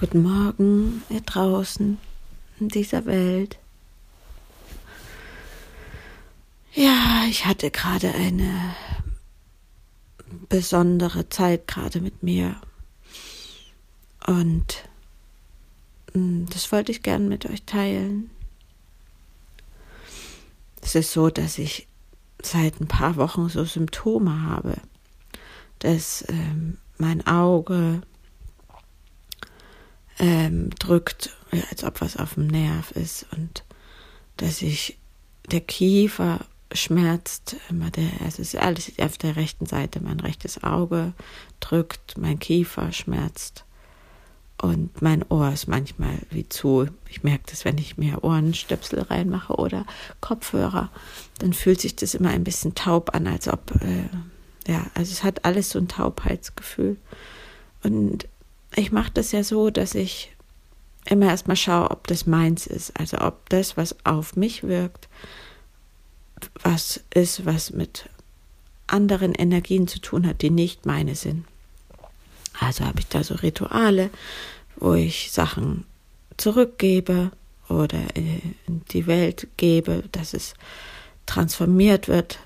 Guten Morgen, ihr draußen in dieser Welt. Ja, ich hatte gerade eine besondere Zeit gerade mit mir. Und hm, das wollte ich gern mit euch teilen. Es ist so, dass ich seit ein paar Wochen so Symptome habe, dass ähm, mein Auge ähm, drückt, als ob was auf dem Nerv ist und dass sich der Kiefer schmerzt, immer der, es ist alles auf der rechten Seite, mein rechtes Auge drückt, mein Kiefer schmerzt und mein Ohr ist manchmal wie zu. Ich merke das, wenn ich mir Ohrenstöpsel reinmache oder Kopfhörer, dann fühlt sich das immer ein bisschen taub an, als ob, äh, ja, also es hat alles so ein Taubheitsgefühl. Und ich mache das ja so, dass ich immer erstmal schaue, ob das meins ist. Also ob das, was auf mich wirkt, was ist, was mit anderen Energien zu tun hat, die nicht meine sind. Also habe ich da so Rituale, wo ich Sachen zurückgebe oder in die Welt gebe, dass es transformiert wird,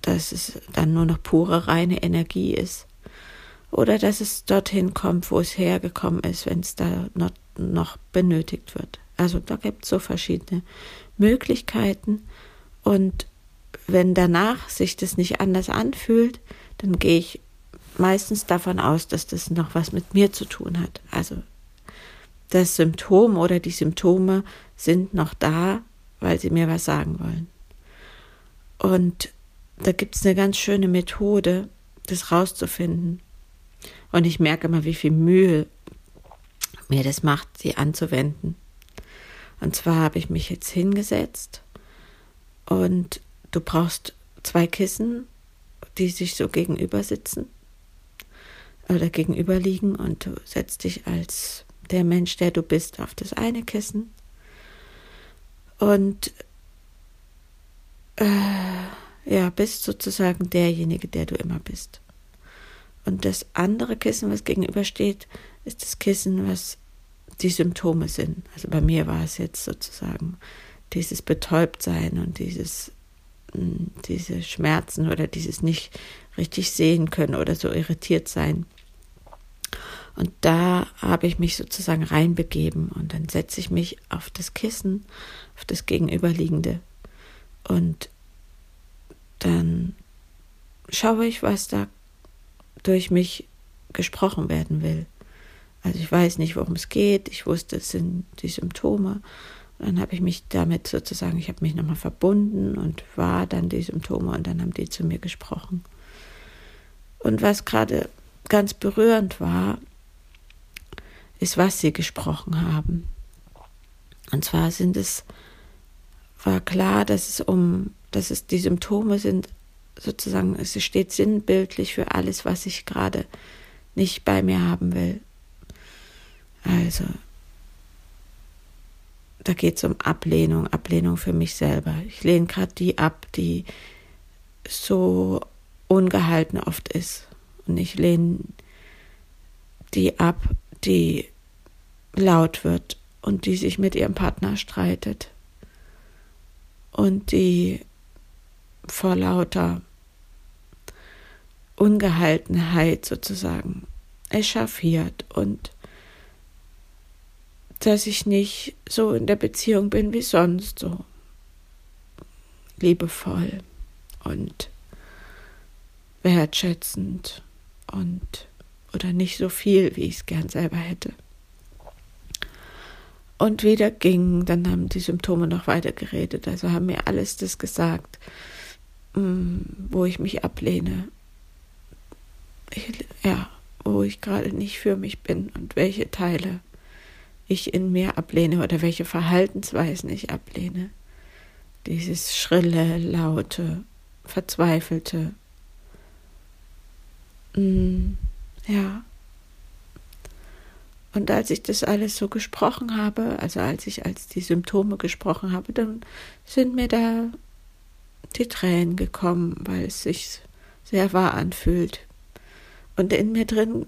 dass es dann nur noch pure reine Energie ist oder dass es dorthin kommt, wo es hergekommen ist, wenn es da noch, noch benötigt wird. Also da gibt es so verschiedene Möglichkeiten und wenn danach sich das nicht anders anfühlt, dann gehe ich meistens davon aus, dass das noch was mit mir zu tun hat. Also das Symptom oder die Symptome sind noch da, weil sie mir was sagen wollen. Und da gibt es eine ganz schöne Methode, das rauszufinden. Und ich merke immer, wie viel Mühe mir das macht, sie anzuwenden. Und zwar habe ich mich jetzt hingesetzt und du brauchst zwei Kissen, die sich so gegenüber sitzen oder gegenüber liegen und du setzt dich als der Mensch, der du bist, auf das eine Kissen und äh, ja, bist sozusagen derjenige, der du immer bist. Und das andere Kissen, was gegenübersteht, ist das Kissen, was die Symptome sind. Also bei mir war es jetzt sozusagen dieses Betäubtsein und dieses, hm, diese Schmerzen oder dieses nicht richtig sehen können oder so irritiert sein. Und da habe ich mich sozusagen reinbegeben und dann setze ich mich auf das Kissen, auf das Gegenüberliegende und dann schaue ich, was da durch mich gesprochen werden will. Also ich weiß nicht, worum es geht. Ich wusste, es sind die Symptome. Und dann habe ich mich damit sozusagen, ich habe mich nochmal verbunden und war dann die Symptome und dann haben die zu mir gesprochen. Und was gerade ganz berührend war, ist, was sie gesprochen haben. Und zwar sind es, war klar, dass es um, dass es die Symptome sind sozusagen, es steht sinnbildlich für alles, was ich gerade nicht bei mir haben will. Also, da geht es um Ablehnung, Ablehnung für mich selber. Ich lehne gerade die ab, die so ungehalten oft ist. Und ich lehne die ab, die laut wird und die sich mit ihrem Partner streitet und die vor lauter Ungehaltenheit sozusagen echauffiert und dass ich nicht so in der Beziehung bin wie sonst, so liebevoll und wertschätzend und oder nicht so viel, wie ich es gern selber hätte. Und wieder ging, dann haben die Symptome noch weiter geredet, also haben mir alles das gesagt, wo ich mich ablehne, ich, ja, wo ich gerade nicht für mich bin und welche Teile ich in mir ablehne oder welche Verhaltensweisen ich ablehne. Dieses schrille, laute, verzweifelte. Mm, ja. Und als ich das alles so gesprochen habe, also als ich als die Symptome gesprochen habe, dann sind mir da die Tränen gekommen, weil es sich sehr wahr anfühlt. Und in mir drin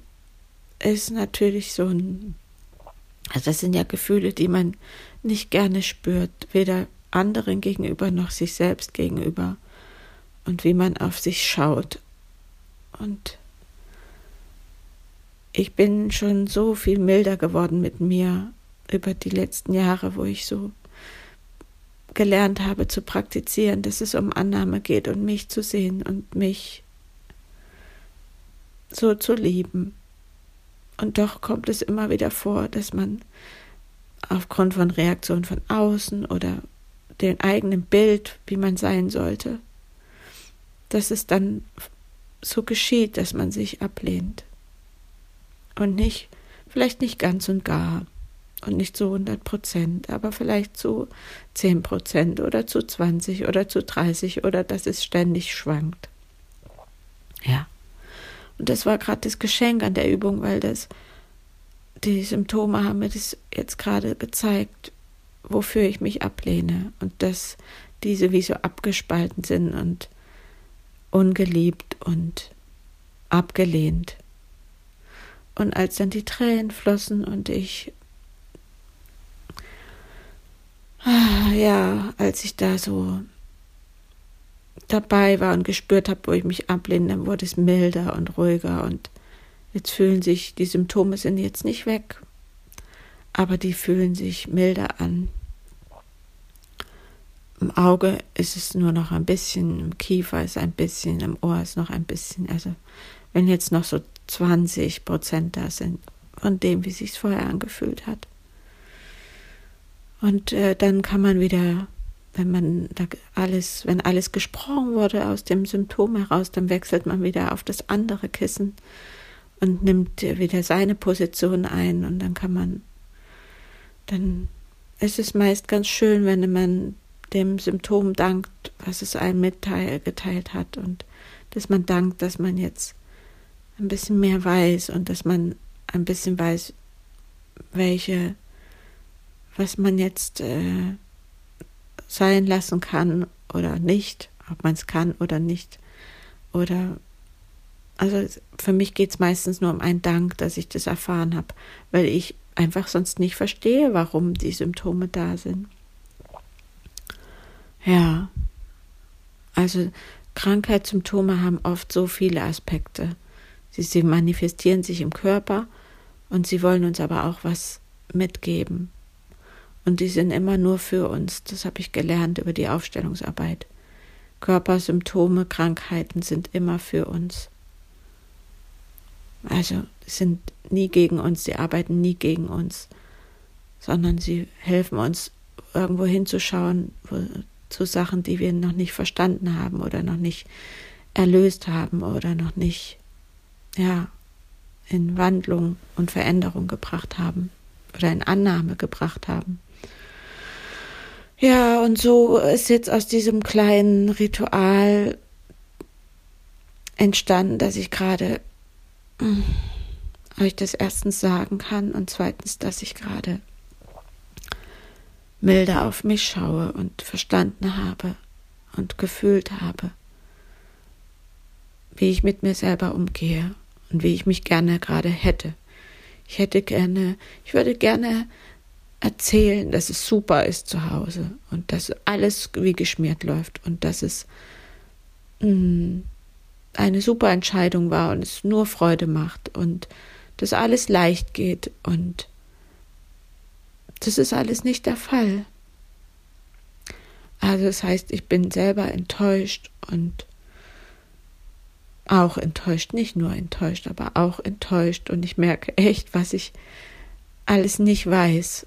ist natürlich so ein Also das sind ja Gefühle, die man nicht gerne spürt, weder anderen gegenüber noch sich selbst gegenüber. Und wie man auf sich schaut. Und ich bin schon so viel milder geworden mit mir über die letzten Jahre, wo ich so gelernt habe zu praktizieren, dass es um Annahme geht und mich zu sehen und mich so zu lieben. Und doch kommt es immer wieder vor, dass man aufgrund von Reaktionen von außen oder dem eigenen Bild, wie man sein sollte, dass es dann so geschieht, dass man sich ablehnt. Und nicht, vielleicht nicht ganz und gar und nicht zu 100 Prozent, aber vielleicht zu 10 Prozent oder zu 20 oder zu 30 oder dass es ständig schwankt. Ja. Und das war gerade das Geschenk an der Übung, weil das, die Symptome haben mir das jetzt gerade gezeigt, wofür ich mich ablehne und dass diese wie so abgespalten sind und ungeliebt und abgelehnt. Und als dann die Tränen flossen und ich, ja, als ich da so dabei war und gespürt habe, wo ich mich ablehne, dann wurde es milder und ruhiger und jetzt fühlen sich, die Symptome sind jetzt nicht weg, aber die fühlen sich milder an. Im Auge ist es nur noch ein bisschen, im Kiefer ist ein bisschen, im Ohr ist noch ein bisschen. Also wenn jetzt noch so 20 Prozent da sind von dem, wie sich vorher angefühlt hat. Und äh, dann kann man wieder wenn man alles, wenn alles gesprochen wurde aus dem Symptom heraus, dann wechselt man wieder auf das andere Kissen und nimmt wieder seine Position ein und dann kann man, dann ist es meist ganz schön, wenn man dem Symptom dankt, was es einem mitgeteilt hat und dass man dankt, dass man jetzt ein bisschen mehr weiß und dass man ein bisschen weiß, welche, was man jetzt äh, sein lassen kann oder nicht, ob man es kann oder nicht. Oder also für mich geht es meistens nur um einen Dank, dass ich das erfahren habe, weil ich einfach sonst nicht verstehe, warum die Symptome da sind. Ja, also Krankheitssymptome haben oft so viele Aspekte. Sie, sie manifestieren sich im Körper und sie wollen uns aber auch was mitgeben. Und die sind immer nur für uns. Das habe ich gelernt über die Aufstellungsarbeit. Körpersymptome, Krankheiten sind immer für uns. Also sind nie gegen uns, sie arbeiten nie gegen uns, sondern sie helfen uns irgendwo hinzuschauen wo, zu Sachen, die wir noch nicht verstanden haben oder noch nicht erlöst haben oder noch nicht ja in Wandlung und Veränderung gebracht haben oder in Annahme gebracht haben. Ja, und so ist jetzt aus diesem kleinen Ritual entstanden, dass ich gerade hm, euch das erstens sagen kann und zweitens, dass ich gerade milder auf mich schaue und verstanden habe und gefühlt habe, wie ich mit mir selber umgehe und wie ich mich gerne gerade hätte. Ich hätte gerne, ich würde gerne erzählen, dass es super ist zu Hause und dass alles wie geschmiert läuft und dass es mh, mm, eine super Entscheidung war und es nur Freude macht und dass alles leicht geht und das ist alles nicht der Fall. Also das heißt, ich bin selber enttäuscht und auch enttäuscht, nicht nur enttäuscht, aber auch enttäuscht und ich merke echt, was ich alles nicht weiß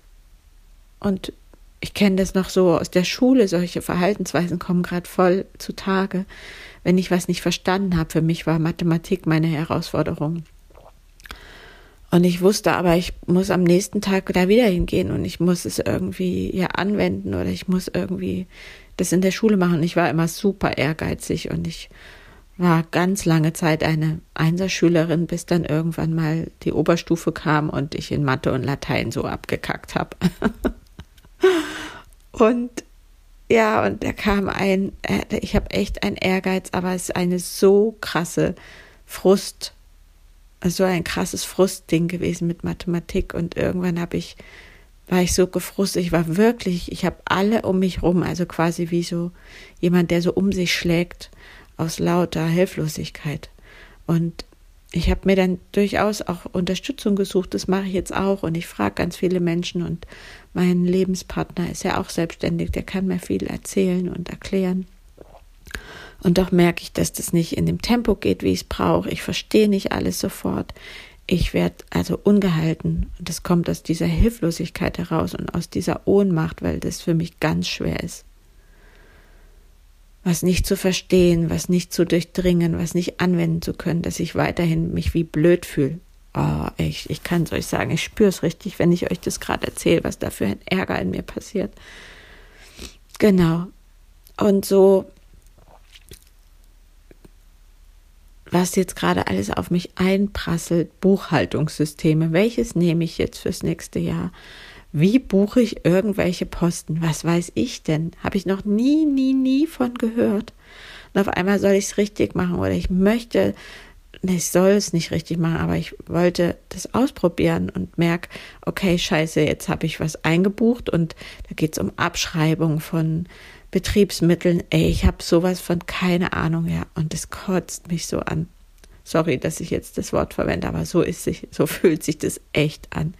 und ich kenne das noch so aus der Schule, solche Verhaltensweisen kommen gerade voll zutage. Wenn ich was nicht verstanden habe, für mich war Mathematik meine Herausforderung. Und ich wusste aber, ich muss am nächsten Tag da wieder hingehen und ich muss es irgendwie ja anwenden oder ich muss irgendwie das in der Schule machen. Ich war immer super ehrgeizig und ich war ganz lange Zeit eine Einserschülerin, bis dann irgendwann mal die Oberstufe kam und ich in Mathe und Latein so abgekackt habe. Und ja, und da kam ein, ich habe echt einen Ehrgeiz, aber es ist eine so krasse Frust, so ein krasses Frustding gewesen mit Mathematik und irgendwann habe ich war ich so gefrustet, ich war wirklich, ich habe alle um mich rum, also quasi wie so jemand, der so um sich schlägt aus lauter Hilflosigkeit. Und ich habe mir dann durchaus auch Unterstützung gesucht, das mache ich jetzt auch und ich frage ganz viele Menschen und mein Lebenspartner ist ja auch selbstständig, der kann mir viel erzählen und erklären. Und doch merke ich, dass das nicht in dem Tempo geht, wie ich es brauche. Ich verstehe nicht alles sofort. Ich werde also ungehalten. Und das kommt aus dieser Hilflosigkeit heraus und aus dieser Ohnmacht, weil das für mich ganz schwer ist. Was nicht zu verstehen, was nicht zu durchdringen, was nicht anwenden zu können, dass ich weiterhin mich wie blöd fühle. Oh, ich, ich kann es euch sagen, ich spüre es richtig, wenn ich euch das gerade erzähle, was da für ein Ärger in mir passiert. Genau. Und so was jetzt gerade alles auf mich einprasselt, Buchhaltungssysteme, welches nehme ich jetzt fürs nächste Jahr? Wie buche ich irgendwelche Posten? Was weiß ich denn? Habe ich noch nie, nie, nie von gehört. Und auf einmal soll ich es richtig machen oder ich möchte, ich soll es nicht richtig machen, aber ich wollte das ausprobieren und merke, okay, scheiße, jetzt habe ich was eingebucht und da geht es um Abschreibung von Betriebsmitteln, ey, ich habe sowas von keine Ahnung, ja, und es kotzt mich so an. Sorry, dass ich jetzt das Wort verwende, aber so ist sich, so fühlt sich das echt an.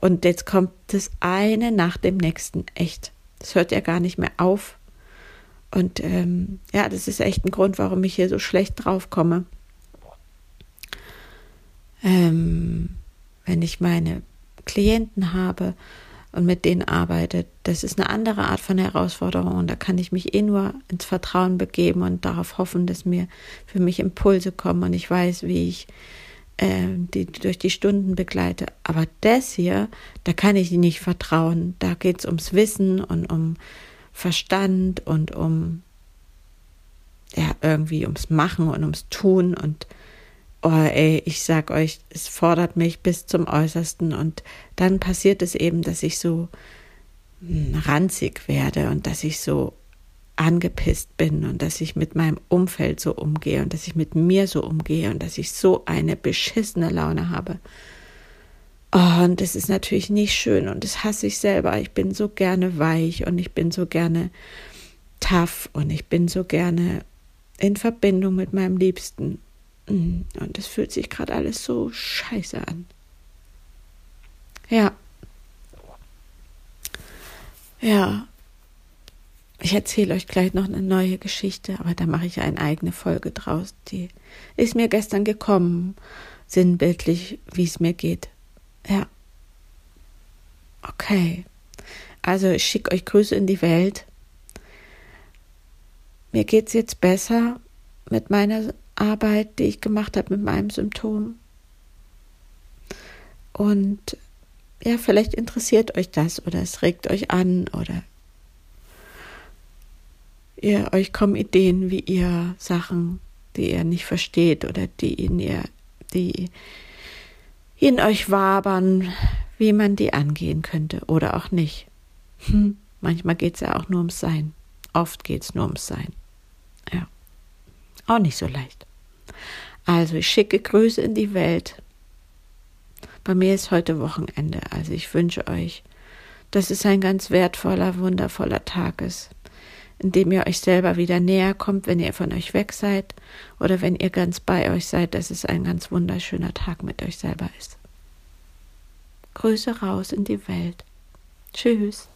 Und jetzt kommt das eine nach dem nächsten, echt. Das hört ja gar nicht mehr auf. Und ähm, ja, das ist echt ein Grund, warum ich hier so schlecht drauf komme. Ähm, wenn ich meine Klienten habe, und mit denen arbeitet. Das ist eine andere Art von Herausforderung und da kann ich mich eh nur ins Vertrauen begeben und darauf hoffen, dass mir für mich Impulse kommen und ich weiß, wie ich äh, die durch die Stunden begleite. Aber das hier, da kann ich nicht vertrauen. Da geht es ums Wissen und um Verstand und um ja irgendwie ums Machen und ums Tun und oh ey, ich sag euch, es fordert mich bis zum Äußersten und dann passiert es eben, dass ich so hm, ranzig werde und dass ich so angepisst bin und dass ich mit meinem Umfeld so umgehe und dass ich mit mir so umgehe und dass ich so eine beschissene Laune habe. Oh, und das ist natürlich nicht schön und das hasse ich selber. Ich bin so gerne weich und ich bin so gerne tough und ich bin so gerne in Verbindung mit meinem Liebsten Mm, und es fühlt sich gerade alles so scheiße an. Ja. Ja. Ich erzähle euch gleich noch eine neue Geschichte, aber da mache ich eine eigene Folge draus. Die ist mir gestern gekommen, sinnbildlich, wie es mir geht. Ja. Okay. Also ich schicke euch Grüße in die Welt. Mir geht's jetzt besser mit meiner Arbeit, die ich gemacht habe mit meinem Symptom. Und ja, vielleicht interessiert euch das oder es regt euch an oder ihr, euch kommen Ideen, wie ihr Sachen, die ihr nicht versteht oder die in ihr, die in euch wabern, wie man die angehen könnte oder auch nicht. Hm, manchmal geht es ja auch nur ums Sein. Oft geht es nur ums Sein. Ja. Auch nicht so leicht. Also ich schicke Grüße in die Welt. Bei mir ist heute Wochenende, also ich wünsche euch, dass es ein ganz wertvoller, wundervoller Tag ist, in dem ihr euch selber wieder näher kommt, wenn ihr von euch weg seid oder wenn ihr ganz bei euch seid, dass es ein ganz wunderschöner Tag mit euch selber ist. Grüße raus in die Welt. Tschüss.